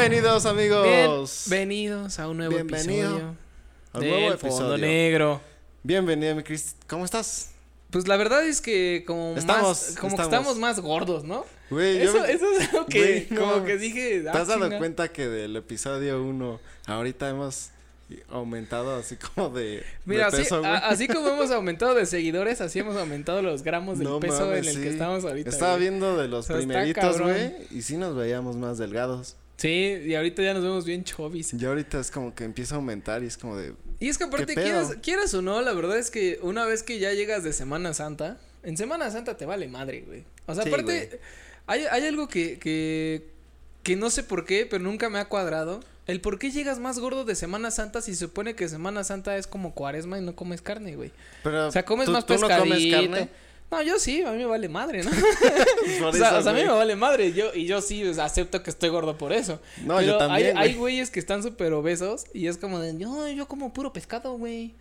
Bienvenidos amigos. Bienvenidos a un nuevo Bienvenido episodio a un del nuevo Fondo episodio. Negro. Bienvenido mi Chris. ¿Cómo estás? Pues la verdad es que como Estamos, más, como que estamos. más gordos, ¿no? Güey, Eso, yo- eso es algo que Güey, como no. que dije. ¿Te ah, has dado cuenta que del episodio 1 ahorita hemos aumentado así como de, Mira, de peso, a- así como hemos aumentado de seguidores, así hemos aumentado los gramos del No peso mames, en el que estamos ahorita. Estaba güey. viendo de los O sea, está primeritos, güey, y sí nos veíamos más delgados. Sí, y ahorita ya nos vemos bien chovis. Y ahorita es como que empieza a aumentar y es como de, Y es que aparte, quieras, quieras o no, la verdad es que una vez que ya llegas de Semana Santa, en Semana Santa te vale madre, güey. O sea, Sí, aparte, hay, hay algo que, que, que no sé por qué, pero nunca me ha cuadrado. El por qué llegas más gordo de Semana Santa si se supone que Semana Santa es como cuaresma y no comes carne, güey. pero O sea, comes ¿tú, más tú no pescadito. comes carne? No, yo sí, a mí me vale madre, ¿no? O sea, o sea, a mí me vale madre. Yo, y yo sí o sea, acepto que estoy gordo por eso. No, Pero yo también, Hay, hay güey. güeyes que están súper obesos y es como de, yo, yo como puro pescado, güey.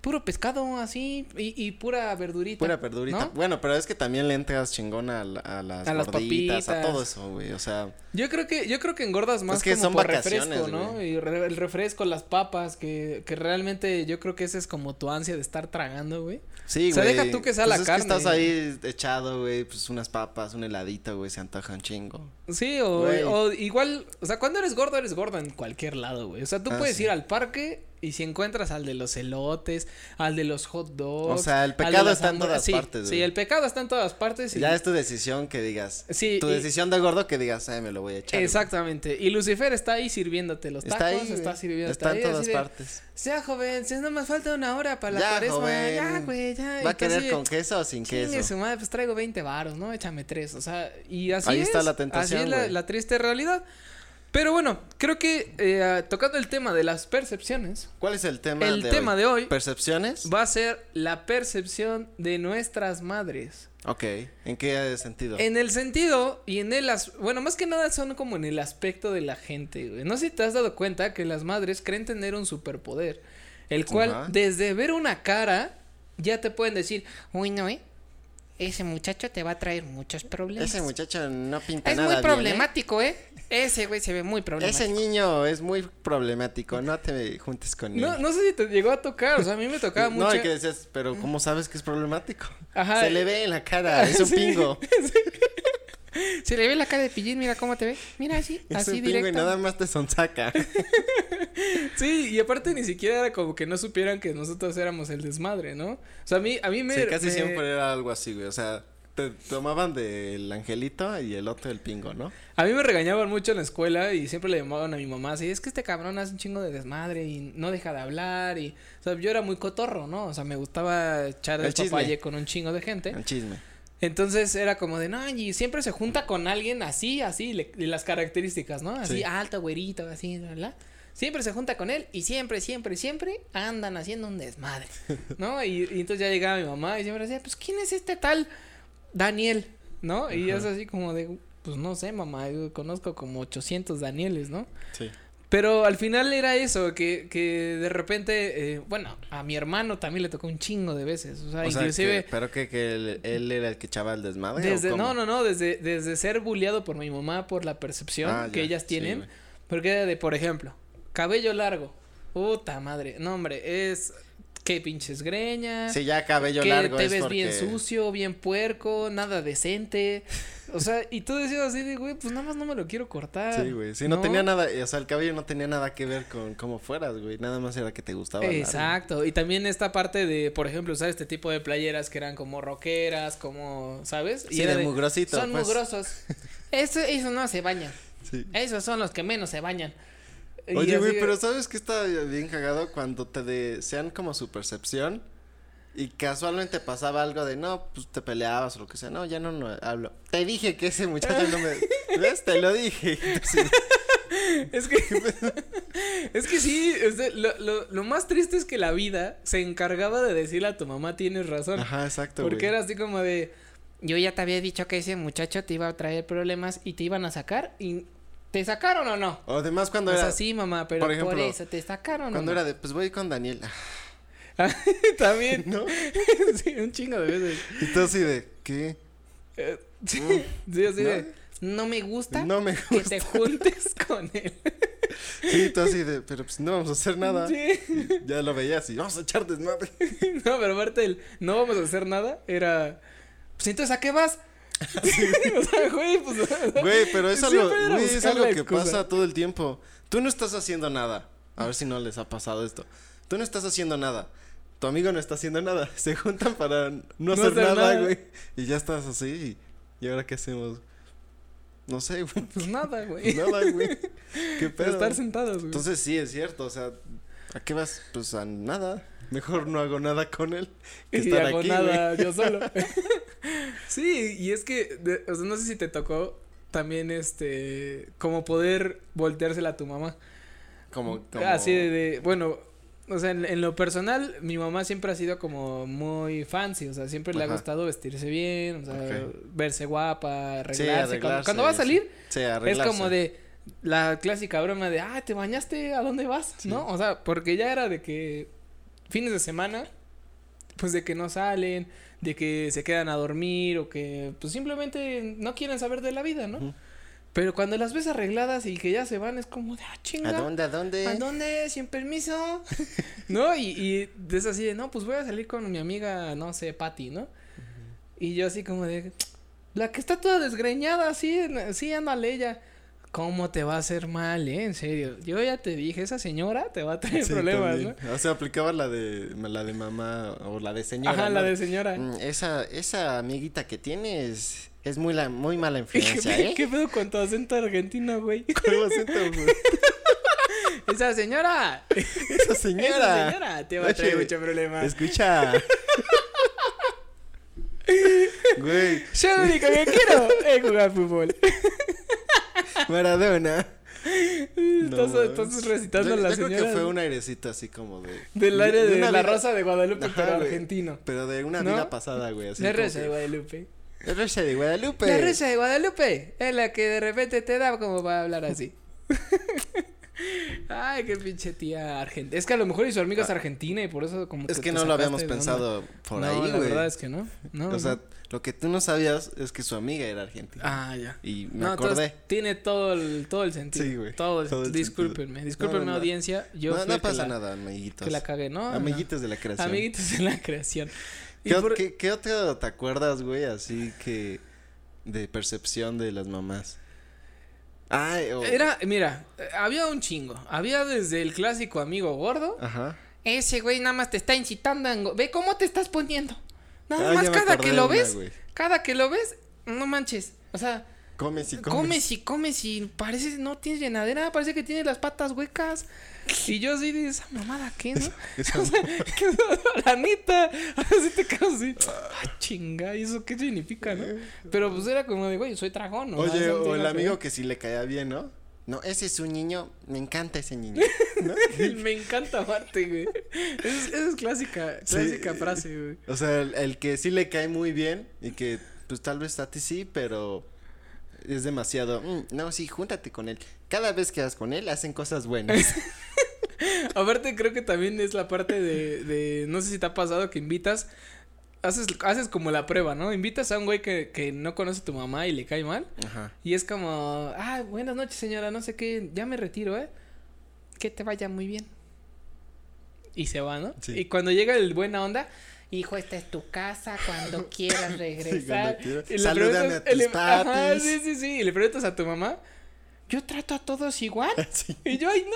Puro pescado, así, y, y pura verdurita. Pura verdurita. ¿no? Bueno, pero es que también le entras chingón a, la- a las A las gorditas, a papitas. todo eso, güey. O sea, Yo creo que, yo creo que engordas más Es que como son por vacaciones, refresco, ¿no? güey. Y re- el refresco, las papas, que, que realmente yo creo que esa es como tu ansia de estar tragando, güey. Sí, O sea, güey. deja tú que sea Pues la es carne. Que estás ahí echado, güey, pues unas papas, un heladito, güey, se antoja un chingo. Sí, o, Güey. o igual, o sea, cuando eres gordo, eres gordo en cualquier lado, güey. O sea, tú Ah, puedes sí. ir al parque y si encuentras al de los elotes, al de los hot dogs. O sea, el pecado está en todas sí, partes, Sí, güey. el pecado está en todas partes. y- Ya es tu decisión que digas. Sí, Tu y- decisión de gordo que digas, ay, me lo voy a echar. güey". Exactamente. Y Lucifer está ahí sirviéndote los tacos, Está ahí, está güey. sirviéndote Está en ahí, todas de, partes. Ya, joven, si no más falta una hora para la Ya, cuaresma. joven. Ya, güey, ya. ¿Va a así querer con queso o sin queso? su madre, pues traigo 20 varos, ¿no? Échame tres, o sea, y así Ahí es. está la tentación, Así es la, güey. la triste realidad. Pero bueno, creo que eh, tocando el tema de las percepciones, ¿Cuál es el tema el de tema hoy? de hoy ¿Percepciones? va a ser la percepción de nuestras madres. Ok. ¿En qué sentido? En el sentido y en el as bueno, más que nada son como en el aspecto de la gente, güey. No sé si te has dado cuenta que las madres creen tener un superpoder, el cual desde ver una cara ya te pueden decir, "Uy, no, eh. Ese muchacho te va a traer muchos problemas." Ese muchacho no pinta es nada muy bien, ¿eh? problemático, ¿eh? Ese güey se ve muy problemático. Ese niño es muy problemático, no te juntes con él. No, no sé si te llegó a tocar, o sea, a mí me tocaba mucho. No, y que decías, pero ¿cómo sabes que es problemático? Ajá. Se le ve en la cara, es un Sí. pingo. Se le ve la cara de pillín, mira cómo te ve. Mira así, Es así un pingo y directo. nada más te sonsaca. Sí, y aparte ni siquiera era como que no supieran que nosotros éramos el desmadre, ¿no? O sea, a mí, a mí me... Sí, casi me- siempre era algo así, güey. O sea, te tomaban del angelito y el otro del pingo, ¿no? A mí me regañaban mucho en la escuela y siempre le llamaban a mi mamá así, es que este cabrón hace un chingo de desmadre y no deja de hablar y... O sea, yo era muy cotorro, ¿no? O sea, me gustaba echar el, El papaye con un chingo de gente. El chisme. Entonces era como de, no, y siempre se junta con alguien así, así, le- y las características, ¿no? Así, Sí. alto, güerito, así, ¿verdad? Siempre se junta con él y siempre, siempre, siempre andan haciendo un desmadre, ¿no? Y, y entonces ya llegaba mi mamá y siempre decía, pues, ¿quién es este tal Daniel? ¿No? Y es así como de, pues, no sé, mamá, yo conozco como 800 Danieles, ¿no? Sí. Pero al final era eso, que, que de repente, eh, bueno, a mi hermano también le tocó un chingo de veces, o sea, O inclusive... que- pero que, que él, él era el que echaba el desmadre. ¿o Desde, cómo? no, no, no, desde, desde ser bulleado por mi mamá por la percepción Ah, que ya, ellas sí, tienen. güey. porque era de, por ejemplo, cabello largo. Puta madre. No, hombre, es que pinches greñas. Sí, ya cabello que largo te es ves porque... bien sucio, bien puerco, nada decente. O sea, y tú decías así de, güey, pues nada más no me lo quiero cortar. Sí, güey. Sí, no, tenía nada, o sea, el cabello no tenía nada que ver con cómo fueras, güey. Nada más era que te gustaba. largo. Exacto, y también esta parte de, por ejemplo, usar este tipo de playeras que eran como rockeras, como, ¿sabes? Y Sí, de mugrosito, Son pues. mugrosos. Eso, eso no se bañan. Sí. Esos son los que menos se bañan. Oye, güey, pero ¿sabes qué está bien cagado? Cuando te de- sean como su percepción y casualmente pasaba algo de, no, pues te peleabas o lo que sea. No, ya no, no hablo. Te dije que ese muchacho no me... ¿Ves? Te lo dije. Entonces, Es que. es que sí, lo, lo, lo más triste es que la vida se encargaba de decirle a tu mamá tienes razón. Ajá, exacto, porque güey. era así como de. Yo ya te había dicho que ese muchacho te iba a traer problemas y te iban a sacar y. ¿Te sacaron o no? O además cuando o era... sea, sí, mamá, pero por eso te sacaron Cuando o no? era de, pues voy con Daniel. También. ¿No? sí, un chingo de veces. Y tú así de, ¿qué? Eh, sí, Mm. sí, así ¿No? de. no me gusta No me que te juntes con él. Sí, tú así de, pero pues no vamos a hacer nada. Sí. Y ya lo veías y vamos a echar desmadre. No, pero aparte el no vamos a hacer nada era. Pues entonces, ¿a qué vas? o sea, güey, pues. Güey, pero es algo, güey, es algo que excusa. pasa todo el tiempo. Tú no estás haciendo nada. A ver si no les ha pasado esto. Tú no estás haciendo nada. Tu amigo no está haciendo nada. Se juntan para no, hacer, hacer nada, güey. Y ya estás así. Y, ¿y ahora qué hacemos? No sé, güey. Pues nada, güey. Nada, güey. ¿Qué Pero pedo? estar sentados, güey. Entonces sí, es cierto. O sea, ¿a qué vas? Pues a nada. Mejor no hago nada con él. Que y estar hago aquí, nada güey. yo solo. sí, y es que, de- o sea, no sé si te tocó también, este, como poder volteársela a tu mamá. Como, como... Así de, de- bueno, o sea, en, en lo personal, mi mamá siempre ha sido como muy fancy, o sea, siempre le ha gustado vestirse bien, o sea, verse guapa, Sí, arreglarse. cuando, arreglarse, cuando va a sí. salir, Sí, es como de la clásica broma de, ah, ¿te bañaste? ¿A dónde vas? Sí. ¿No? O sea, porque ya era de que fines de semana, pues de que no salen, de que se quedan a dormir o que pues simplemente no quieren saber de la vida, ¿no? Pero cuando las ves arregladas y que ya se van es como de, ah, chinga. ¿A dónde? ¿A dónde? ¿A dónde? Sin permiso. ¿No? Y, y es así de, no, pues voy a salir con mi amiga, no sé, Patty, ¿no? Y yo así como de, la que está toda desgreñada, sí, en- sí, ándale ella. ¿Cómo te va a hacer mal, eh? En serio. Yo ya te dije, esa señora te va a Sí, problemas, también. O sea, aplicaba la de la de mamá o la de ¿no? señora. Ajá, ¿no? la de señora. Mm, Esa, esa amiguita que tienes es muy la, muy mala ¿Qué, influencia, ¿eh? ¿Qué pedo con tu acento argentino, güey? ¿Cómo acento, güey? Esa señora. Esa señora. Esa señora te va a traer mucho problema. Escucha. Güey, Yo lo único que quiero es jugar fútbol. Maradona. Estás, No, estás recitando yo, a la yo señora. creo que fue un airecito así como de... Del área de, una la vida- Rosa de Guadalupe, Ajá, pero güey. argentino. Pero de una ¿No? vida pasada, güey. Así La Rosa de Guadalupe. La Rosa de Guadalupe. La Rosa de Guadalupe es la que de repente te da como para hablar así. Ay, qué pinche tía argentina. Es que a lo mejor y su amiga es argentina y por eso como Es que no lo habíamos onda. pensado por no, ahí, la güey. verdad es que no. no O sea, no. lo que tú no sabías es que su amiga era argentina. Ah, ya. Y me acordé. tiene todo el, todo el sentido. Sí, güey, Todo el, todo el discúlpenme. sentido. Discúlpenme, audiencia. Yo no, pasa la- nada, amiguitos. Que la cagué, ¿no? Amiguitos de la creación. Amiguitos de la creación. ¿Qué, por- qué, qué otro te acuerdas, güey? Así que de percepción de las mamás. Ay, o... Era, mira, había un chingo. Había desde el clásico amigo gordo. Ajá. Ese güey nada más te está incitando a engo- Ve cómo te estás poniendo. Nada Ah, más cada que lo una, ves, cada que lo ves, no manches. O sea, Comes y comes. comes y comes y parece no tienes llenadera, parece que tienes las patas huecas. Y yo así de esa mamada, ¿qué, no? Esa- O sea, la neta, así te quedas así. Ah, chinga, ¿y eso qué significa, no? Pero pues era como de, güey, soy dragón, ¿no? Oye, o el que amigo que sí le caía bien, ¿no? No, ese es un niño, me encanta ese niño. Me encanta amarte, güey. Es- Esa es clásica, Sí. clásica frase, güey. O sea, el, el que sí le cae muy bien y que pues tal vez a ti sí, pero es demasiado. "Mm, no, sí, júntate con él. Cada vez que vas con él hacen cosas buenas. Aparte, creo que también es la parte de, de, no sé si te ha pasado que invitas, haces, haces como la prueba, ¿no? Invitas a un güey que, que no conoce a tu mamá y le cae mal. Ajá. Y es como, ah, buenas noches señora, no sé qué, ya me retiro, ¿eh? Que te vaya muy bien. Y se va, ¿no? Sí. Y cuando llega el buena onda, hijo, esta es tu casa, cuando quieras regresar. cuando quieras. Y le Salúdame a tus le- ajá, papis. sí, sí, sí. Y le preguntas a tu mamá, yo trato a todos igual. Sí. Y yo, ay, no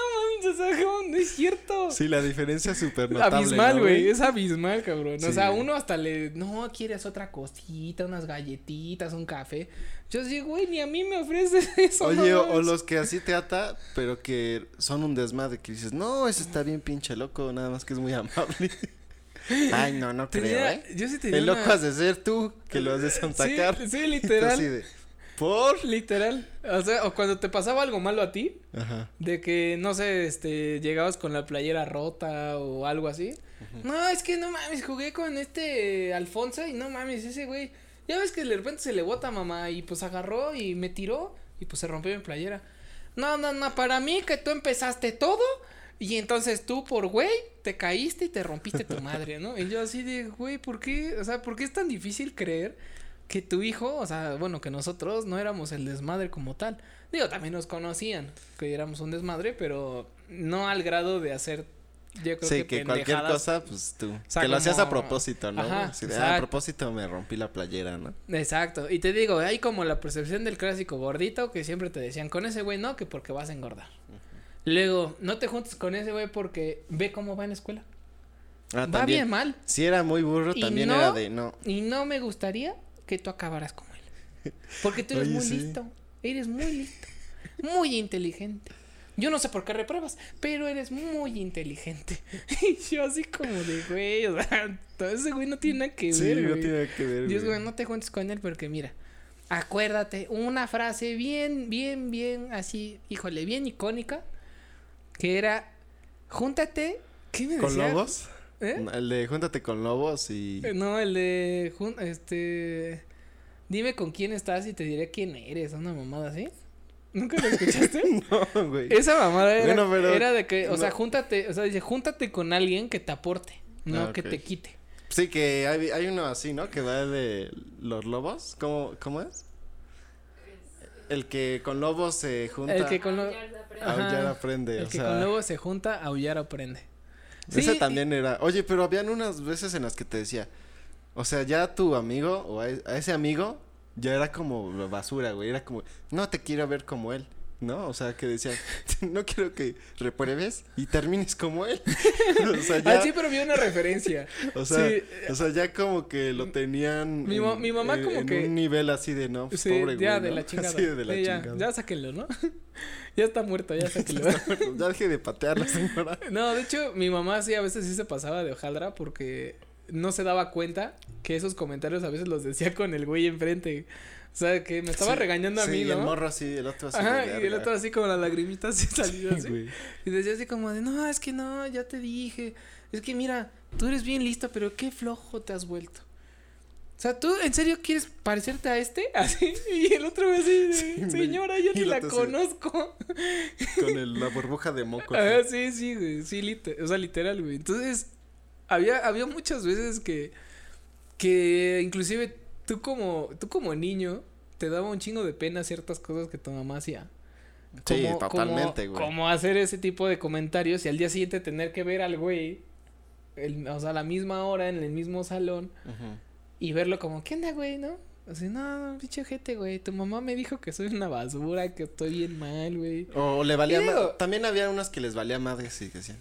mames, o sea, ¿cómo? no es cierto. Sí, la diferencia es súper notable. abismal, ¿no, güey, es abismal, cabrón. O Sí, sea, uno hasta le, no, quieres otra cosita, unas galletitas, un café. Yo sí, güey, ni a mí me ofreces eso. Oye, no o, los que así te ata, pero que son un desmadre, que dices, no, ese está bien pinche loco, nada más que es muy amable. Ay, no, no creo, Tenía- ¿eh? Yo sí tenía El loco una- has de ser tú, que lo has de sonsacar. Sí, sí, literal. de, ¿por? Literal. O sea, o cuando te pasaba algo malo a ti, Ajá. de que, no sé, este, llegabas con la playera rota o algo así. No, es que no mames, jugué con este Alfonso y no mames, ese güey. Ya ves que de repente se le bota mamá y pues agarró y me tiró y pues se rompió mi playera. No, no, no, para mí que tú empezaste todo y entonces tú por güey te caíste y te rompiste tu madre, ¿no? Y yo así de, güey, ¿por qué? O sea, ¿por qué es tan difícil creer que tu hijo, o sea, bueno, que nosotros no éramos el desmadre como tal. Digo, también nos conocían que éramos un desmadre, pero no al grado de hacer yo creo sí, que, cualquier cosa, pues tú. que lo hacías a propósito, ¿no? Ajá, ah, a propósito me rompí la playera, ¿no? Exacto. Y te digo, hay como la percepción del clásico gordito que siempre te decían, con ese güey no, que porque vas a engordar. Luego, no te juntes con ese güey porque ve cómo va en la escuela. Ah, va bien mal. Si era muy burro, también era de no. Y no me gustaría que tú acabaras como él. Porque tú eres muy listo. Eres muy listo. Muy inteligente. Yo no sé por qué repruebas, pero eres muy inteligente. y yo así como de, güey, o sea, todo ese güey no tiene nada que ver, Sí, no tiene nada que ver, Dios, güey, no te juntes con él porque mira, acuérdate, una frase bien, bien, bien, así, híjole, bien icónica, que era, júntate, ¿qué me ¿Con lobos? ¿Eh? El de júntate con lobos y... Eh, no, el de, este, dime con quién estás y te diré quién eres, una mamada así. ¿Nunca lo escuchaste? no, güey. Esa mamada era, era de que, o sea, júntate, o sea, dice, júntate con alguien que te aporte, no ah, que te quite. Sí, que hay, hay uno así, ¿no? Que va de los lobos. ¿Cómo, cómo es? El que con lobos se junta. El que con lobos. Aullar aprende. El que con lobos se junta, aullar aprende. Esa también era. Oye, pero habían unas veces en las que te decía. O sea, ya tu amigo o a ese amigo ya era como basura, güey. Era como, no te quiero ver como él. ¿No? O sea, que decían, no quiero que repruebes y termines como él. o sea, ya... Ah, sí, pero vi una referencia. o sea, o sea, ya como que lo tenían. Mi, mi mamá, como en que. un nivel así de no, pues, pobre, ya güey. de la chingada. Sí, de la chingada. Ya, sáquenlo, ¿no? ya está muerto, ya sáquenlo. ya deje de patear la señora. no, de hecho, mi mamá sí a veces sí se pasaba de hojaldra porque no se daba cuenta que esos comentarios a veces los decía con el güey enfrente. O sea, que me estaba regañando a mí, ¿no? Y el morro así, el otro así. Ajá, y el otro así como las lagrimitas así salidas así. Y decía así como de, no, es que no, ya te dije. Es que mira, tú eres bien listo, pero qué flojo te has vuelto. O sea, ¿tú en serio quieres parecerte a este? Así. Y el otro así de, señora, yo ni la conozco. Con el, la burbuja de moco. Ah, sí, sí, güey. Sí, literal, o sea, literal, güey. Entonces, había, había muchas veces que, que inclusive tú como, tú como niño, te daba un chingo de pena ciertas cosas que tu mamá hacía. sí, totalmente, güey. Como hacer ese tipo de comentarios y al día siguiente tener que ver al güey, o sea, a la misma hora, en el mismo salón, y verlo como, ¿qué onda, güey, no? Así, no, pinche gente, güey. Tu mamá me dijo que soy una basura, que estoy bien mal, güey. O le valía más. También había unas que les valía madre, sí, que decían.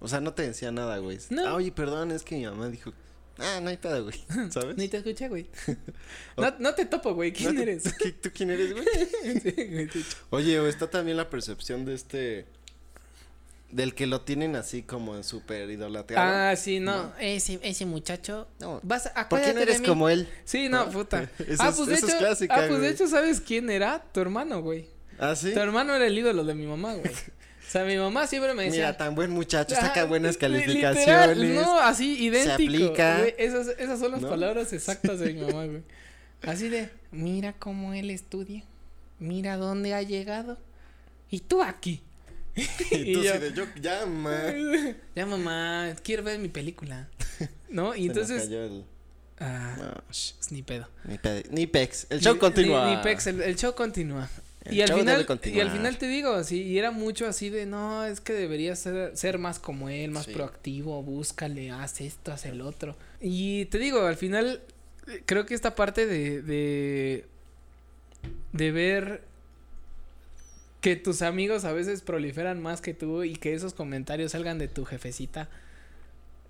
O sea, no te decía nada, güey. No. Ah, oye, perdón, es que mi mamá dijo Ah, no hay pedo, güey. ¿Sabes? Ni te escuché, güey. no, no te topo, güey. ¿Quién eres? ¿Tú quién eres, güey? Oye, o está también la percepción de este. Del que lo tienen así como súper idolatrado. Ah, sí, no. Ese, ese muchacho. No. Vas, ¿Por qué no eres como él? Sí, no, puta. ah, pues de hecho. ah, pues de hecho, ¿sabes quién era? Tu hermano, güey. Ah, sí. Tu hermano era el ídolo de mi mamá, güey. O sea, mi mamá siempre me decía. Mira, tan buen muchacho, saca buenas calificaciones. Literal, no, así idéntico. Se aplica. esas, esas son las palabras exactas de mi mamá, güey. Así de, mira cómo él estudia. Mira dónde ha llegado. Y tú aquí. y, tú yo, de, yo, ya, mamá. Ya, mamá, quiero ver mi película. ¿No? Y entonces. el... Ah, no, pues ni pedo. Ni, ni pex. El show continúa. Ni, pex, el show continúa y al final y al final te digo así y era mucho así de no es que deberías ser, ser más como él más proactivo búscale haz esto haz el otro y te digo al final creo que esta parte de de de ver que tus amigos a veces proliferan más que tú y que esos comentarios salgan de tu jefecita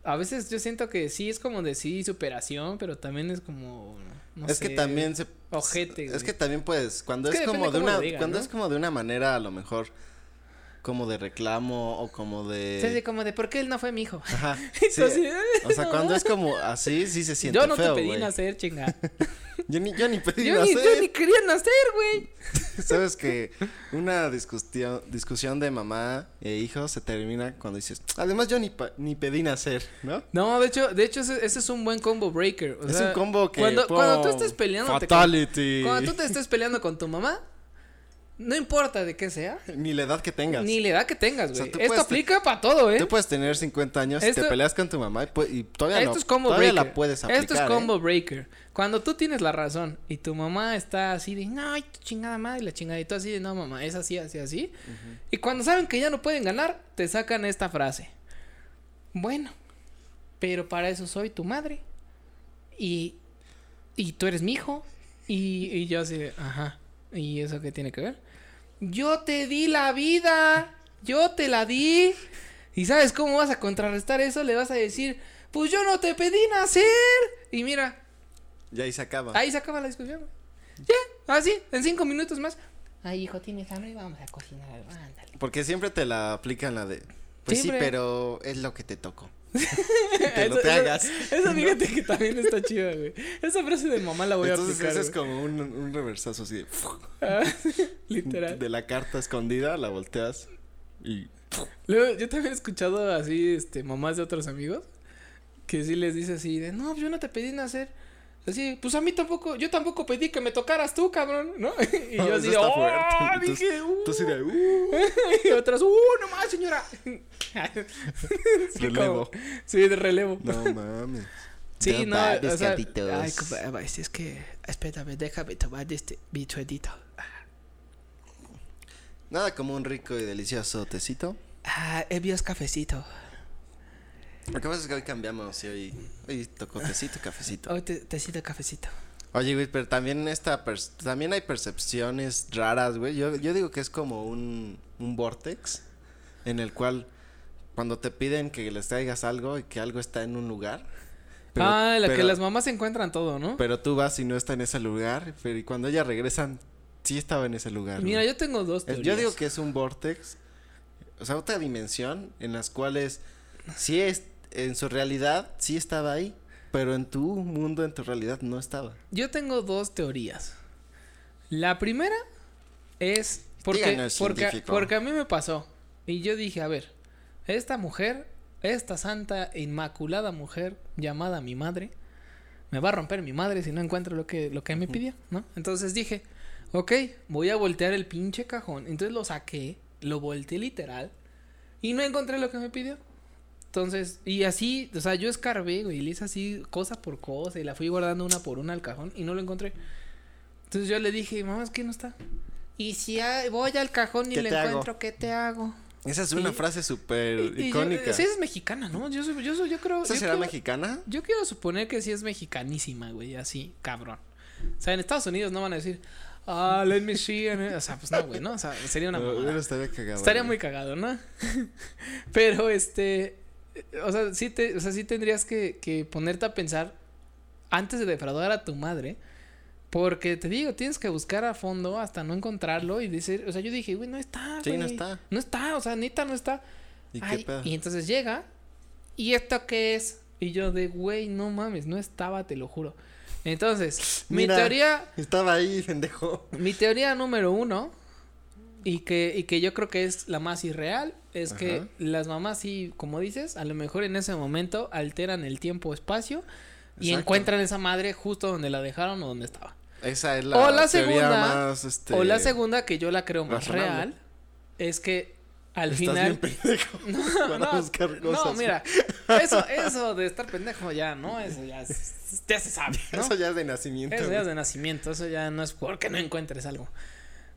a veces yo siento que sí es como de sí superación, pero también es como no es que también se ojete. Es que también pues cuando es, como de una cuando es como de una manera a lo mejor como de reclamo o como de Sí, sí, como de ¿por qué él no fue mi hijo? Ajá. Sí, o sea, cuando es como así sí se siente Yo no te pedí nacer, chinga. Yo ni, yo ni pedí yo nacer. Ni, yo ni quería nacer, güey. Sabes que una discusión, discusión de mamá e hijo se termina cuando dices, además yo ni, ni pedí nacer, ¿no? No, de hecho, de hecho ese, es un buen combo breaker. es un combo que cuando, cuando tú estés peleando fatality. cuando tú te estés peleando con tu mamá, no importa de qué sea, Ni la edad que tengas. ni la edad que tengas, O sea, güey. Esto aplica para todo, ¿eh? Tú puedes tener 50 años y Esto- te peleas con tu mamá y, y todavía, Esto no, es combo todavía breaker. la puedes aplicar. Esto es ¿eh? combo breaker. Cuando tú tienes la razón y tu mamá está así de, no, ay, tu chingada madre, y la chingada, y tú así de, no, mamá, es así, así, así. Y cuando saben que ya no pueden ganar, te sacan esta frase. Bueno, pero para eso soy tu madre. Y, y tú eres mi hijo. Y, y yo así de, ajá. ¿Y eso qué tiene que ver? Yo te di la vida. Yo te la di. ¿Y sabes cómo vas a contrarrestar eso? Le vas a decir, pues yo no te pedí nacer. Y mira, Y ahí se acaba. ahí se acaba la discusión. Ya, así, en cinco minutos más. Ay, hijo, tienes hambre, vamos a cocinar algo. Ándale. Porque siempre te la aplican la de. Pues Siempre. sí, pero es lo que te tocó. que lo Eso- te hagas. Eso fíjate que también está chida, güey. Esa frase de mamá la voy Entonces a aplicar. ese es como un, un reversazo así de, Ah, Literal. de la carta escondida, la volteas y Luego, yo también he escuchado así, este, mamás de otros amigos. Que sí les dice así de, no, yo no te pedí nacer. Así, pues a mí tampoco, yo tampoco pedí que me tocaras tú, cabrón, ¿no? Y yo Oh, así, ¡oh! fuerte. Entonces- Dije, ¡uh! tú así de, uh, y otras, ¡uh, no más, señora! Sí, Relevo. como- sí, de relevo. no mames. Sí, No no, o sea, ay, es que, espérame, déjame tomar este bichuelito. Nada como un rico y delicioso tecito. Ah, envíos cafecito. Lo que pasa es que hoy cambiamos y hoy, hoy tocó tecito, cafecito. Te, tecito, cafecito. Oye, güey, pero también esta también hay percepciones raras, güey. Yo, yo digo que es como un, un vortex en el cual cuando te piden que les traigas algo y que algo está en un lugar. pero- ah, la que pero- las mamás encuentran todo, ¿no? Pero tú vas y no está en ese lugar, pero y cuando ellas regresan, sí estaba en ese lugar. Mira, yo tengo dos teorías. Yo digo que es un vortex, o sea, otra dimensión en las cuales sí es, en su realidad sí estaba ahí, pero en tu mundo, en tu realidad no estaba. Yo tengo dos teorías. La primera es porque, porque, porque a mí me pasó. Y yo dije, a ver, esta mujer, esta santa, inmaculada mujer llamada mi madre, me va a romper mi madre si no encuentro lo que, lo que me pidió, ¿no? Entonces dije, ok, voy a voltear el pinche cajón. Entonces lo saqué, lo volteé literal y no encontré lo que me pidió. Entonces, y así, o sea, yo escarbé, güey, y le hice así cosa por cosa y la fui guardando una por una al cajón y no lo encontré. Entonces yo le dije, mamá, es que no está. Y si hay- voy al cajón y ¿Qué le te hago? encuentro, ¿qué te hago? Esa es una Y- frase súper icónica. sí, es mexicana, ¿no? Yo, yo, yo creo. ¿Esa yo será creo- mexicana? Yo quiero suponer que sí es mexicanísima, güey, así, cabrón. O sea, en Estados Unidos no van a decir, ah, let me see. and- O sea, pues no, güey, ¿no? O sea, sería una No, estaría cagado. Estaría güey. muy cagado, ¿no? Pero este, o sea, sí te, o sea, sí tendrías que, que ponerte a pensar antes de defraudar a tu madre, porque te digo, tienes que buscar a fondo hasta no encontrarlo y decir, o sea, yo dije, güey, no está, Sí, no está. No está, o sea, neta no está. ¿Y Ay, qué pedo? y entonces llega, ¿y esto qué es? Y yo de, güey, no mames, no estaba, te lo juro. Entonces, mi teoría, Estaba ahí, pendejo. mi teoría número uno, y que, y que yo creo que es la más irreal, es que las mamás sí, como dices, a lo mejor en ese momento alteran el tiempo-espacio y encuentran esa madre justo donde la dejaron o donde estaba. Esa es la, O la segunda, más, este, O la segunda, que yo la creo más razonable. real, es que al Estás final... bien pendejo No, buscar no, mira, eso, eso de estar pendejo ya, ¿no? Eso ya, es- ya se sabe, ¿no? Eso ya es de nacimiento. Eso ya es de nacimiento, eso ya no es porque no encuentres algo.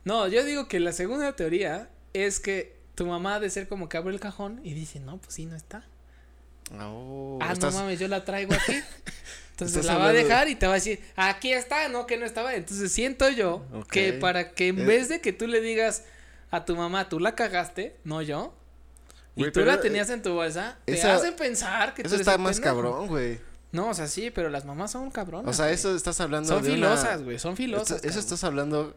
No, yo digo que la segunda teoría es que tu mamá ha de ser como que abre el cajón y dice, no, pues sí, no está. Oh, ah, estás- no mames, yo la traigo aquí. Entonces la va a de- dejar y te va a decir, aquí está, no, que no estaba. Entonces siento yo que para que en Eh. vez de que tú le digas a tu mamá, tú la cagaste, no yo, y tú la tenías en tu bolsa, te hacen pensar que tú Eso eres está más cabrón, güey. No, o sea, sí, pero las mamás son cabronas. O sea, eso estás hablando Son de filosas, güey, son filosas. Eso estás hablando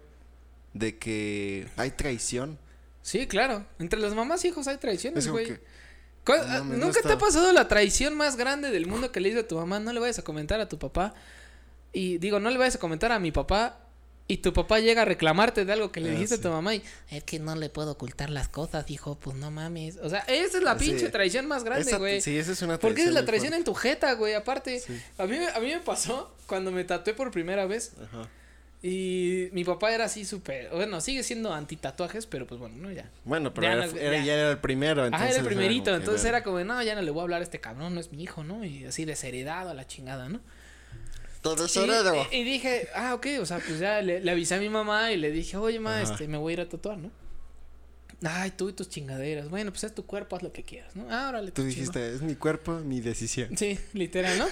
de que hay traición. Sí, claro. Entre las mamás y hijos hay traiciones, güey. que ¿Cuál- no mames, ¿Nunca no te ha pasado la traición más grande del mundo que le hizo a tu mamá? No le vayas a comentar a tu papá. Y digo, no le vayas a comentar a mi papá. Y tu papá llega a reclamarte de algo que le Ah, dijiste sí. a tu mamá y es que no le puedo ocultar las cosas, hijo, pues no mames. O sea, esa es la Sí. pinche traición más grande, esa- güey. sí, esa es una Porque es la traición en tu jeta, güey. Aparte, Sí. a, mí, a mí me pasó cuando me tatué por primera vez. Ajá. Y mi papá era así súper, bueno, sigue siendo anti tatuajes, pero pues bueno, no, ya. Bueno, pero Ya era, no- era- ya. ya era el primero. Entonces era el primerito, entonces era como, no, ya no le voy a hablar a este cabrón, no es mi hijo, ¿no? Y así desheredado a la chingada, ¿no? Todo Y, y- y dije, ah, ok, o sea, pues ya le, le avisé a mi mamá y le dije, oye, ma, Ajá. este, me voy a ir a tatuar, ¿no? Ay, tú y tus chingaderas. Bueno, pues es tu cuerpo, haz lo que quieras, ¿no? Ah, órale, Tú tu dijiste, es mi cuerpo, mi decisión. Sí, literal, ¿no?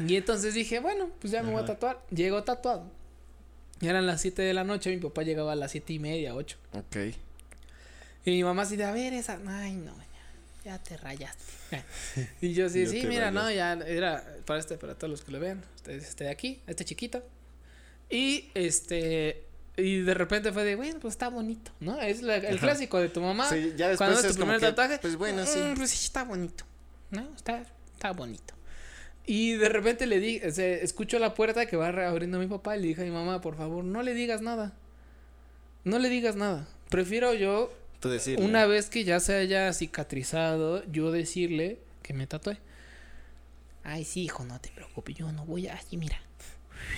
y entonces dije, bueno, pues ya me voy a tatuar. Llego tatuado. Y eran las 7 de la noche, mi papá llegaba a las siete y media, 8. Ok. Y mi mamá así de, a ver, esa, ay, no, ya, ya te rayaste. y yo sí, Ya sí, mira, no, ya era para este, para todos los que lo vean. Ustedes, este de aquí, este chiquito. Y este, y de repente fue de, bueno, pues está bonito, ¿no? Es la- el clásico de tu mamá. Sí, ya después cuando es tu primer que, tatuaje. pues bueno, sí. "Mm, pues sí, está bonito, ¿no? Está, está bonito. Y de repente le di, se, escucho la puerta que va abriendo mi papá y le dije a mi mamá, por favor, no le digas nada. No le digas nada. Prefiero yo Tú decirle. una vez que ya se haya cicatrizado, yo decirle que me tatué. Ay, sí, hijo, no te preocupes, yo no voy a... Así, mira.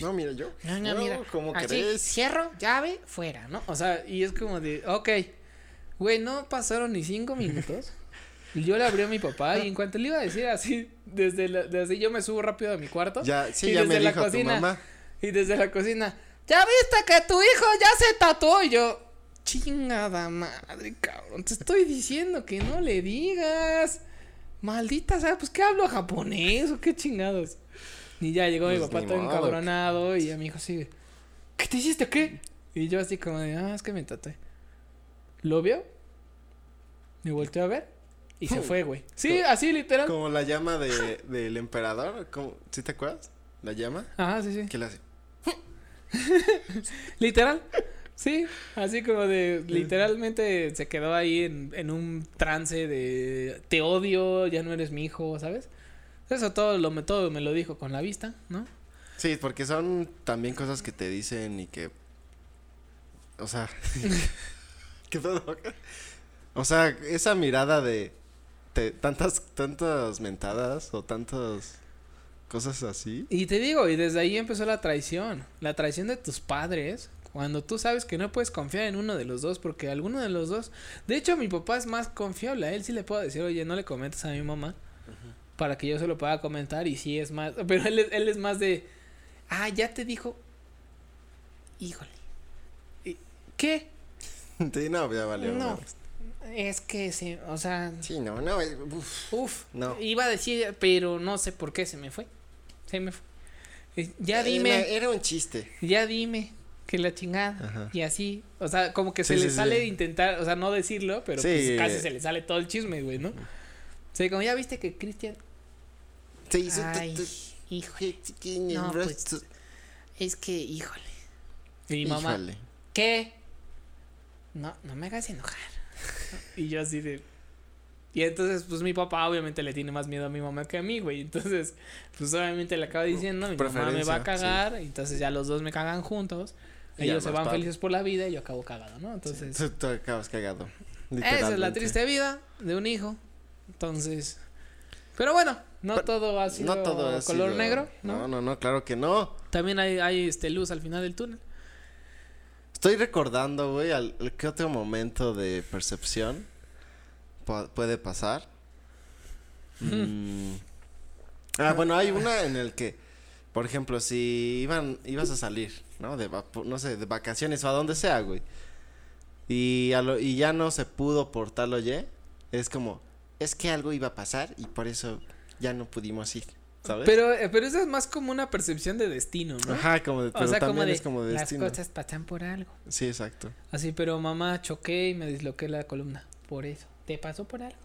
No, mira yo. No, no, mira. ¿Cómo Así, crees? cierro, llave, fuera, ¿no? O sea, y es como de, ok, güey, no pasaron ni cinco minutos. Y yo le abrí a mi papá y en cuanto le iba a decir así, desde, la, desde yo me subo rápido a mi cuarto. Ya, sí, Y ya me desde la dijo tu cocina. mamá. Y desde la cocina, ¿ya viste que tu hijo ya se tatuó? Y yo, chingada madre, cabrón, te estoy diciendo que no le digas. Maldita sea, pues ¿qué hablo japonés o qué chingados? Y ya llegó mi Pues papá todo modo. encabronado y a mi hijo así, ¿qué te hiciste qué? Y yo así como de, ah, es que me tatué. ¿Lo vio? Me volteó a ver y se fue, güey. Sí, así literal. Como la llama de, del emperador. ¿cómo? ¿Sí te acuerdas? La llama. Ajá, sí, sí. ¿Qué le hace? Literal. Sí, así como de literalmente se quedó ahí en, en un trance de te odio, ya no eres mi hijo, ¿sabes? Eso todo lo me todo me lo dijo con la vista, ¿no? Sí, porque son también cosas que te dicen y que. O sea. ¿Qué pedo? O sea, esa mirada de. Te- tantas, tantas mentadas o tantas cosas así. Y te digo, y desde ahí empezó la traición, la traición de tus padres, cuando tú sabes que no puedes confiar en uno de los dos porque alguno de los dos, de hecho mi papá es más confiable, a él sí le puedo decir, "Oye, no le comentes a mi mamá." Para que yo se lo pueda comentar y sí es más, pero él, es- él es más de, "Ah, ya te dijo." Híjole. ¿Y- ¿Qué? Sí, no, ya valió. No. Es que se, o sea, Sí, no, no. uf. Uf, No. iba a decir, pero no sé por qué se me fue. Se me fue. Eh, Ya dime, Era un chiste. ya dime que la chingada. Ajá. Y así, o sea, como que se Sí, le sí, sale de intentar, o sea, no decirlo, pero pues casi se le sale todo el chisme, güey, ¿no? Sí, como ya viste que Cristian, Se hizo. ay, hijo, No, pues, es que, híjole. Y mi mamá, Híjole. ¿qué? No, no me hagas enojar. Y yo así de... Y entonces, pues mi papá obviamente le tiene más miedo a mi mamá que a mí, güey. Entonces, pues obviamente le acaba diciendo, mi mamá me va a cagar, y entonces ya los dos me cagan juntos. Y Ellos se van padre. felices por la vida y yo acabo cagado, ¿no? Entonces, Tú, tú acabas cagado. esa es la triste vida de un hijo. Entonces, pero bueno, no Pero todo ha sido No todo ha color sido- negro, ¿no? No, no, no, claro que no. También hay, hay este luz al final del túnel. Estoy recordando, güey, al, qué otro momento de percepción pu- puede pasar. Mm. Ah, bueno, hay una en el que, por ejemplo, si iban, ibas a salir, ¿no? De, no sé, de vacaciones o a donde sea, güey. Y, a lo- y ya no se pudo por tal o y, es como, es que algo iba a pasar y por eso ya no pudimos ir, ¿sabes? Pero, eh, pero eso es más como una percepción de destino, ¿no? Ajá, como de, o pero sea, también como de, es como de las destino. cosas pasan por algo. Sí, exacto. Así, pero mamá choqué y me disloqué la columna. Por eso. Te pasó por algo.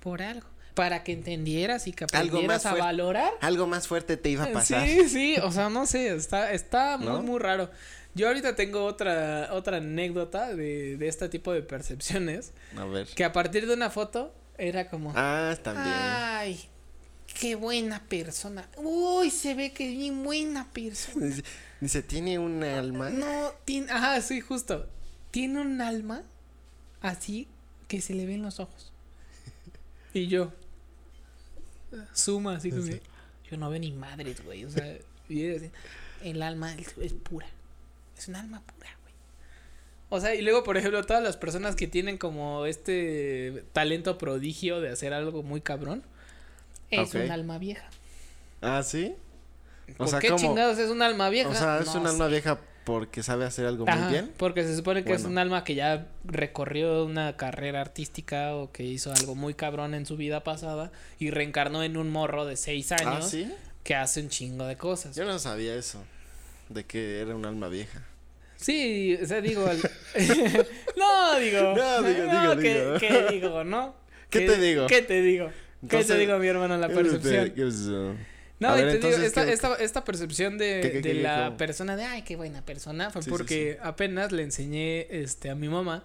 Por algo. Para que entendieras y que aprendieras a valorar. Algo más fuerte te iba a pasar. Sí, sí, o sea, no sé, está, está muy, muy raro. Yo ahorita tengo otra, otra anécdota de, de este tipo de percepciones. A ver. Que a partir de una foto era como. Ah, también. Ay, qué buena persona. Uy, se ve que es bien buena persona. Dice, dice, tiene un alma. No, tiene, ajá, sí, justo. Tiene un alma así que se le ven los ojos. Y yo. Suma, así como. Sí. Yo no veo ni madres, güey. O sea, el alma es pura. es un alma pura, güey. O sea, y luego, por ejemplo, todas las personas que tienen como este talento prodigio de hacer algo muy cabrón, es un alma vieja. Ah, ¿sí? O ¿Por sea, qué ¿cómo? chingados es un alma vieja? O sea, es No un alma vieja porque sabe hacer algo Ajá, muy bien. Porque se supone que es un alma que ya recorrió una carrera artística o que hizo algo muy cabrón en su vida pasada y reencarnó en un morro de seis Ah, años ¿sí? que hace un chingo de cosas. Yo no sabía eso. De que era un alma vieja. Sí, o sea, digo. al- no, digo. No, digo, digo, ¿qué, digo. qué digo, no? ¿Qué te digo? ¿Qué te digo? ¿Qué te digo, mi hermano, la percepción? ¿Qué es eso? No, A y ver, te digo, esta, ¿qué- esta, esta percepción de, ¿Qué, qué, de la persona de, ay, qué buena persona, fue Sí, sí, porque apenas le enseñé este, a mi mamá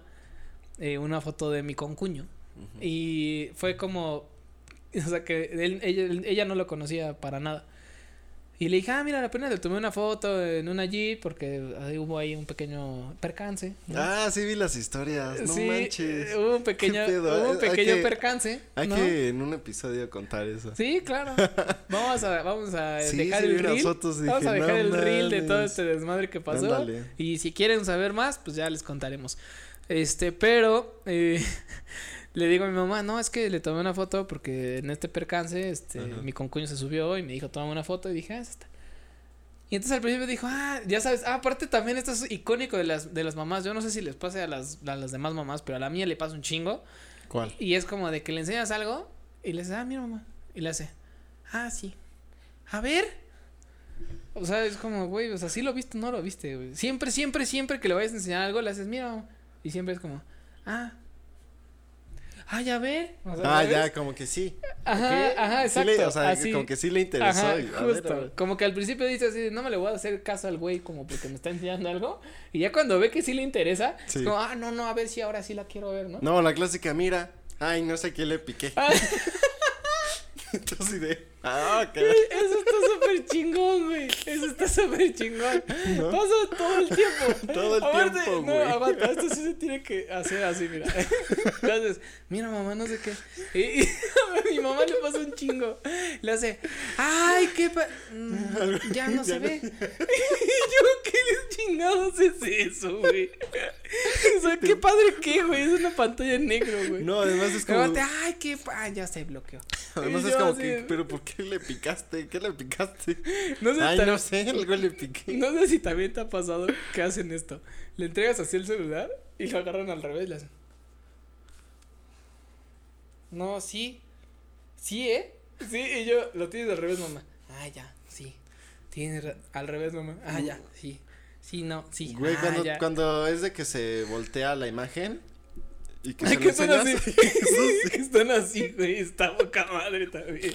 eh, una foto de mi concuño. Y fue como, o sea, que él- ella, ella no lo conocía para nada. Y le dije, ah, mira, apenas le tomé una foto en una Jeep porque ahí hubo ahí un pequeño percance. ¿no? Ah, sí vi las historias. No sí, manches. hubo un pequeño, hubo un pequeño que- percance. Hay ¿no? que en un episodio contar eso. Sí, claro. Vamos a, vamos a Sí, dejar sí el reel. fotos vamos a dejar "No el reel de todo mames". este desmadre que pasó. Ándale. Y si quieren saber más, pues ya les contaremos. Este, pero eh, le digo a mi mamá, no, es que le tomé una foto porque en este percance, este, Ajá. mi concuño se subió y me dijo, toma una foto. Y dije, ah, es esta. Y entonces al principio dijo, ah, ya sabes, ah, aparte también esto es icónico de las, de las mamás. Yo no sé si les pase a las, a las demás mamás, pero a la mía le pasa un chingo. ¿Cuál? Y es como de que le enseñas algo y le dices, ah, mira mamá. Y le hace, ah, sí. A ver. O sea, es como, güey, o sea, sí lo viste no lo viste, güey. Siempre, siempre, siempre que le vayas a enseñar algo, le haces, mira mamá. Y siempre es como, ah. Ah, ya ve. O sea, Ah, ¿sabes? ya, como que sí. Ajá, ajá, Sí exacto. le- o sea, así. como que sí le interesó. Ajá, y, justo. ver. Como que al principio dice así, no me le voy a hacer caso al güey como porque me está enseñando algo. Y ya cuando ve que sí le interesa, Sí. es como, ah, no, no, a ver si ahora sí la quiero ver, ¿no? No, la clásica, mira. Ay, no sé qué le piqué. Ah. Entonces de. Ah, ok. Eso chingón, güey. Eso está súper chingón. ¿No? Pasa todo el tiempo. Todo el Aparte, tiempo, No, güey. aguanta, esto sí se tiene que hacer así, mira. Entonces, mira, mamá, no sé qué. Y, y a mi mamá le pasa un chingo. Le hace, ay, qué pa Mm, Ya no se no- ve. y yo, ¿qué chingados es eso, güey? O sea, qué padre que, güey. Es una pantalla en negro, güey. No, además es como. Ay, qué pa ya se bloqueó. Además es como así, que. Pero ¿por qué le picaste? ¿Qué le picaste? No sé, Ay, no sé, algo le piqué. No sé si también te ha pasado que hacen esto. Le entregas así el celular y lo agarran al revés y le hacen. No, sí. Sí, ¿eh? Sí, y yo, lo tienes al revés, mamá. Ah, ya, sí. Tienes al revés, mamá. Ah, ya, sí. Sí, no, sí. Güey, ah, cuando, ya. cuando es de que se voltea la imagen y que Ay, se están así. Sí. Que están así, güey. Está poca madre también.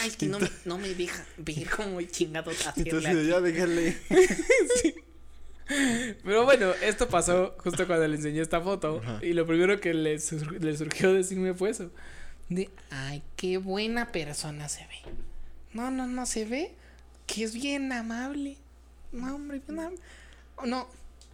Ay, es que no me- no me deja ver cómo chingado Entonces ya déjale. Sí. Pero bueno, esto pasó justo cuando le enseñé esta foto. Ajá. Y lo primero que le, sur- le surgió decirme fue eso. De, ay, qué buena persona se ve. No, no, no se ve. Que es bien amable. No, hombre. Oh, no,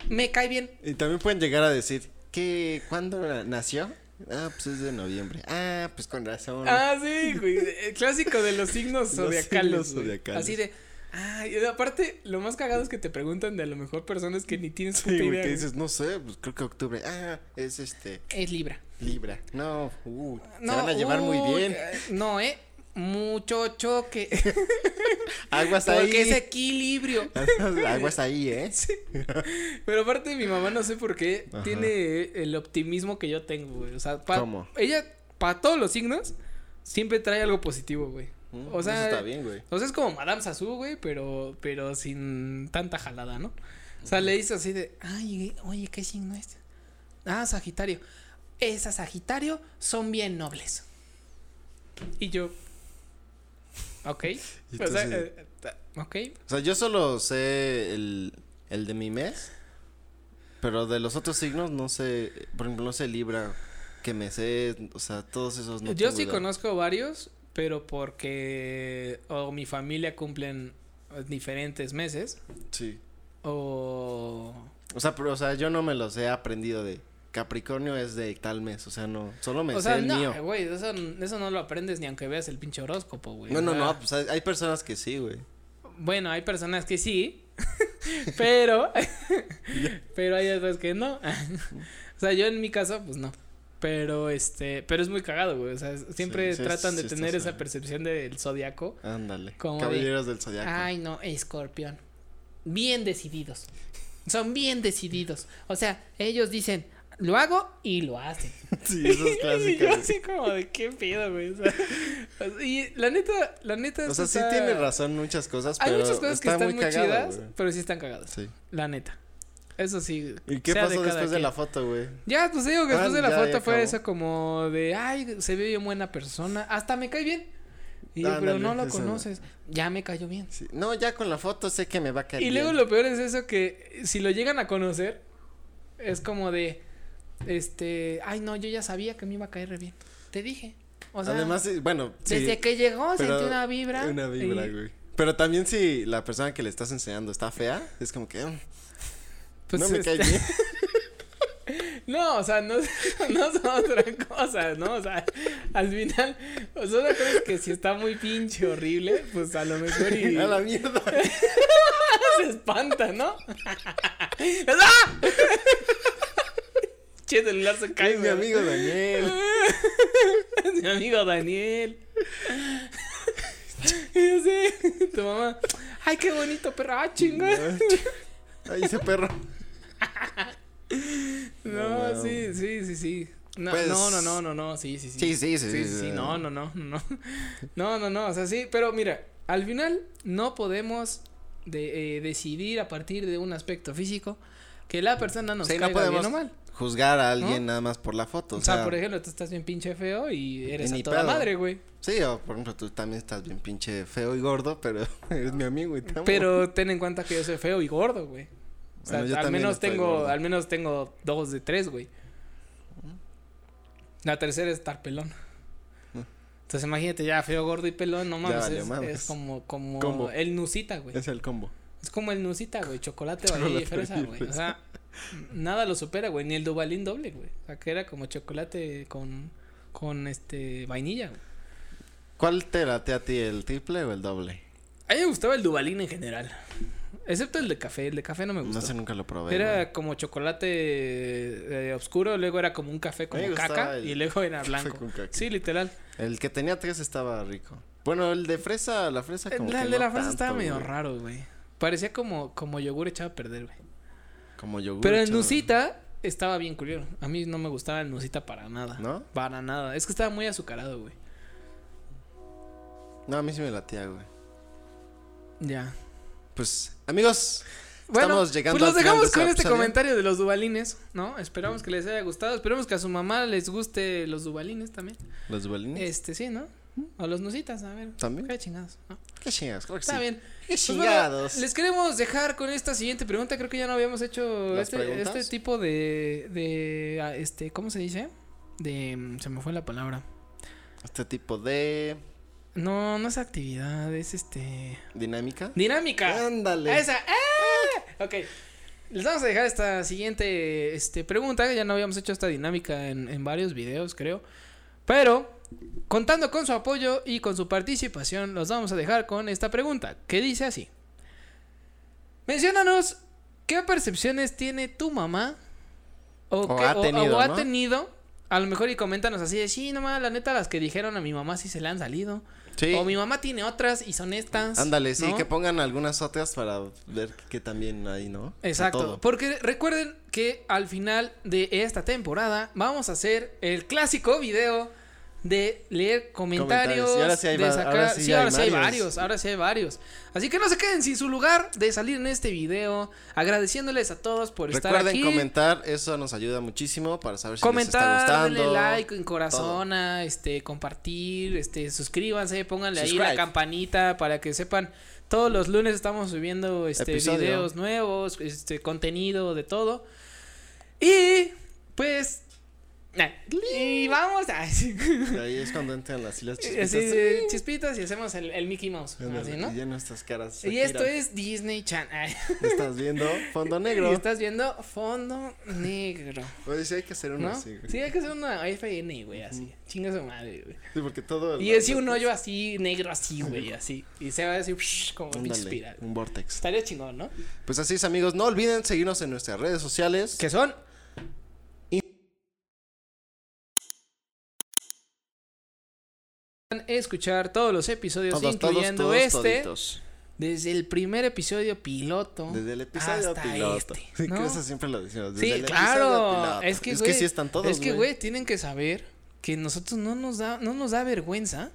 me cae bien. Y también pueden llegar a decir, ¿qué? ¿Cuándo na- nació? Ah, pues es de noviembre. Ah, pues con razón. Ah, sí, güey. El clásico de los signos Los zodiacales. signos güey. zodiacales. Así de. Ah, y aparte, lo más cagado es que te preguntan de a lo mejor personas que ni tienes Sí, puta güey, idea, que dices, no sé, pues creo que octubre. Ah, es este, Es Libra. Libra. No, uh, No, se van a llevar muy uy, bien. eh, No, eh. Mucho choque. Aguas Porque ahí. es equilibrio. Aguas ahí, ¿eh? Pero aparte mi mamá no sé por qué Ajá. tiene el optimismo que yo tengo, güey. O sea, pa- ¿Cómo? ella para todos los signos siempre trae algo positivo, güey. Mm, O sea, eso está bien, güey. O sea, es como Madame Sassou, güey, pero pero sin tanta jalada, ¿no? O sea, le dice así de, "Ay, oye, ¿qué signo es?" Ah, Sagitario. Esas Sagitario son bien nobles. Y yo Ok. O sea, eh, ta- ok. O sea, yo solo sé el, el de mi mes, pero de los otros signos no sé, por ejemplo, no sé Libra, que me sé, o sea, todos esos no Yo sí idea. conozco varios, pero porque o mi familia cumplen diferentes meses Sí. o O sea, pero, o sea, yo no me los he aprendido de Capricornio es de tal mes, o sea, no, solo me o sé sea, el mío. no, güey, eso, eso no lo aprendes ni aunque veas el pinche horóscopo, güey. No, no, no, pues hay, hay personas que sí, güey. Bueno, hay personas que sí, pero, pero hay otras que no. o sea, yo en mi caso, pues no. Pero este, pero es muy cagado, güey. O sea, siempre Sí, sí, tratan de sí tener esa percepción del zodiaco. Ándale. De- Caballeros del Zodiaco. Ay, no, escorpión. Bien decididos. Son bien decididos. O sea, ellos dicen, lo hago y lo hacen. Sí, eso es Y yo clásico. así como de qué pedo, güey. O sea, y la neta, la neta. O sea, sí está- tiene razón muchas cosas, Hay pero muchas cosas que está están muy, chidas, güey. pero sí están cagadas. Sí. La neta. Eso sí. ¿Y qué de pasó después de la foto, güey? Ya, pues digo que Ah, después de la ya, foto ya fue eso como de, ay, se ve bien buena persona, hasta me cae bien. Y yo, pero Ándale, no lo conoces. Ya me cayó bien. Sí. No, ya con la foto sé que me va a caer Y luego lo peor es eso que si lo llegan a conocer, es como de, este, ay no, yo ya sabía que me iba a caer re bien. Te dije. O sea, Además, sí, bueno, sí, desde que llegó sentí una vibra. Una vibra, y- güey. Pero también si la persona que le estás enseñando está fea, es como que mm, pues, no me cae bien. No, o sea, no, no son otra cosa, ¿no? O sea, al final, o sea, una cosa es que si está muy pinche horrible, pues a lo mejor y a la mierda. se espanta, ¿no? ¡Ah! Che, celular se cae, Es mi amigo Daniel. Es mi amigo Daniel. Y sé, tu mamá. Ay, qué bonito perro. Ah, chinga. Ahí ese perro. No, No, sí, sí, sí, sí. No, Pues- no, no, no, no, no, sí, sí, sí. Sí, sí, sí, Sí, sí, sí, no, no, no, no. No, no, no, o sea, sí, pero mira, al final no podemos de, eh, decidir a partir de un aspecto físico que la persona nos Sí, no caiga bien podemos o mal. Juzgar a alguien ¿No? nada más por la foto. O sea, por ejemplo, tú estás bien pinche feo y eres a toda pedo. madre, güey. Sí, o por ejemplo, tú también estás bien pinche feo y gordo, pero eres mi amigo y te amo. Pero ten en cuenta que yo soy feo y gordo, güey. O sea, Bueno, yo al menos tengo, gordo. al menos tengo dos de tres, güey. La tercera es estar pelón. Entonces imagínate ya feo, gordo y pelón, no mames, es, como, como Combo. el nusita, güey. Es el combo. Es como el nusita, güey, chocolate, vainilla y fresa, güey. O sea, nada lo supera, güey, ni el Dubalín doble, güey. O sea, que era como chocolate con, con este, vainilla, güey. ¿Cuál te late a ti, el triple o el doble? A mí me gustaba el Dubalín en general. Excepto el de café, el de café no me gustó. No sé, nunca lo probé. Era güey. como chocolate eh, oscuro, luego era como un café gustaba caca el y luego era café blanco. con caca. Sí, literal. El que tenía tres estaba rico. Bueno, el de fresa, la fresa El, como el que de no la fresa tanto, estaba medio raro, güey. Parecía como, como yogur echado a perder, güey. Como yogur. Pero el echado- Nusita estaba bien curioso. A mí no me gustaba el Nusita para nada. ¿No? Para nada. Es que estaba muy azucarado, güey. No, a mí sí me latía, güey. Ya. Pues, amigos, Bueno, estamos llegando pues los dejamos este con este episodio. comentario de los dubalines, ¿no? Esperamos que les haya gustado. Esperemos que a su mamá les guste los dubalines también. Los dubalines. Este, sí, ¿no? O los nusitas, a ver. ¿También? Qué chingados, ¿no? Qué chingados, claro que Está sí. bien. Qué Pues bueno, chingados. les queremos dejar con esta siguiente pregunta. Creo que ya no habíamos hecho ¿Las este, este tipo de, de, ah, este, ¿cómo se dice? De, mm, se me fue la palabra. Este tipo de No, no es actividad, es este, dinámica. dinámica. Ándale. Esa. ¡Ah! Ok. Les vamos a dejar esta siguiente este, pregunta. Ya no habíamos hecho esta dinámica en, en varios videos, creo. Pero, contando con su apoyo y con su participación, los vamos a dejar con esta pregunta, que dice así. Menciónanos qué percepciones tiene tu mamá o, ha tenido, o ha ¿no? tenido. A lo mejor y coméntanos así de, sí, nomás, la neta, las que dijeron a mi mamá sí se le han salido. Sí. O mi mamá tiene otras y son estas. Ándale, sí, ¿no? que pongan algunas otras para ver que también hay, ¿no? Exacto. Porque recuerden que al final de esta temporada vamos a hacer el clásico video de leer comentarios. Comentarios. Y ahora sí hay de sacar- ahora sí sí, hay ahora sí hay varios. Ahora sí hay varios. Así que no se queden sin su lugar de salir en este video. Agradeciéndoles a todos por estar Recuerden aquí. comentar, eso nos ayuda muchísimo para saber si Comentar, les está denle gustando. like, en corazón, este, compartir, este, suscríbanse, pónganle ahí la campanita para que sepan. Todos los lunes estamos subiendo este Episodio. Y vamos a. Así, Ahí es cuando entran las las chispitas. así, chispitas y hacemos el, el Mickey Mouse. Ándale, Así, ¿no? Y ya nuestras caras. Y esto giran. es Disney Channel. Estás viendo fondo negro. Y estás viendo fondo negro. Oye, sí hay que hacer uno ¿No? así, güey. Sí, hay que hacer una FN, güey, así. Chinga su madre, güey. Sí, porque todo. Y así un hoyo así, negro así, güey, así. Y se va así, como pinche Ándale, espiral. un vortex. Estaría chingón, ¿no? Pues así es, amigos. No olviden seguirnos en nuestras redes sociales. Que son. Escuchar todos los episodios, Todos, todos, incluyendo todos, este, toditos. desde el primer episodio piloto. Desde el episodio hasta piloto. este, Sí, ¿no? que eso siempre lo decimos. Desde Sí, el claro. episodio piloto. Es que, es güey, que sí están todos. Es que, güey, tienen que saber que nosotros no nos da, no nos da vergüenza.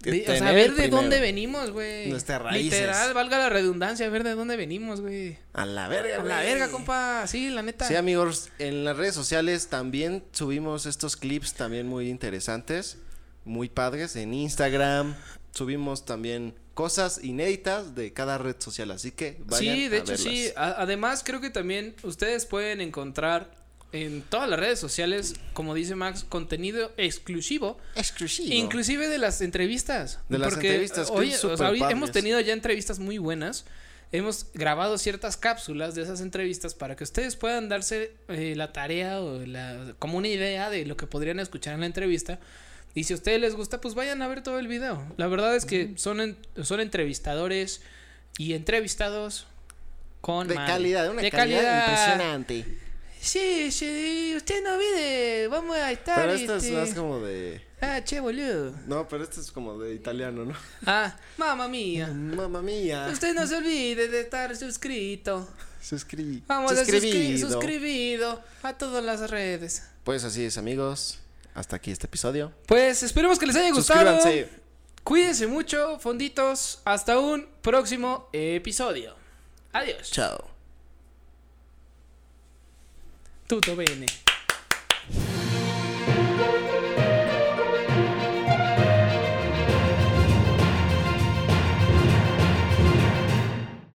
De- o sea, tener ver de dónde venimos, güey. Nuestras raíces. Literal, valga la redundancia, ver de dónde venimos, güey. A la verga, A la verga, compa. Sí, la neta. Sí, amigos, en las redes sociales también subimos estos clips también muy interesantes, muy padres. En Instagram subimos también cosas inéditas de cada red social, así que vayan Sí, de a hecho sí. A- además, creo que también ustedes pueden encontrar en todas las redes sociales, como dice Max, contenido exclusivo, Exclusivo. inclusive de las entrevistas. De las Porque, entrevistas, que oye, es o sea, súper hoy hemos tenido ya entrevistas muy buenas. Hemos grabado ciertas cápsulas de esas entrevistas para que ustedes puedan darse eh, la tarea o la, como una idea de lo que podrían escuchar en la entrevista. Y si a ustedes les gusta, pues vayan a ver todo el video. La verdad es que son, en- son entrevistadores y entrevistados con de madre. calidad, de una De calidad, impresionante. Sí, sí, usted no viene, vamos a estar. Pero esto es este, más como de... Ah, che, boludo. No, pero esto es como de italiano, ¿no? Ah, mamá mía. Mamma mía. Usted no se olvide de estar suscrito. Suscri... Vamos a suscri- suscribido. suscribido a todas las redes. Pues así es, amigos. Hasta aquí este episodio. Pues esperemos que les haya gustado. Suscríbanse. Cuídense mucho, fonditos. Hasta un próximo episodio. Adiós. Chao. Tutto bene.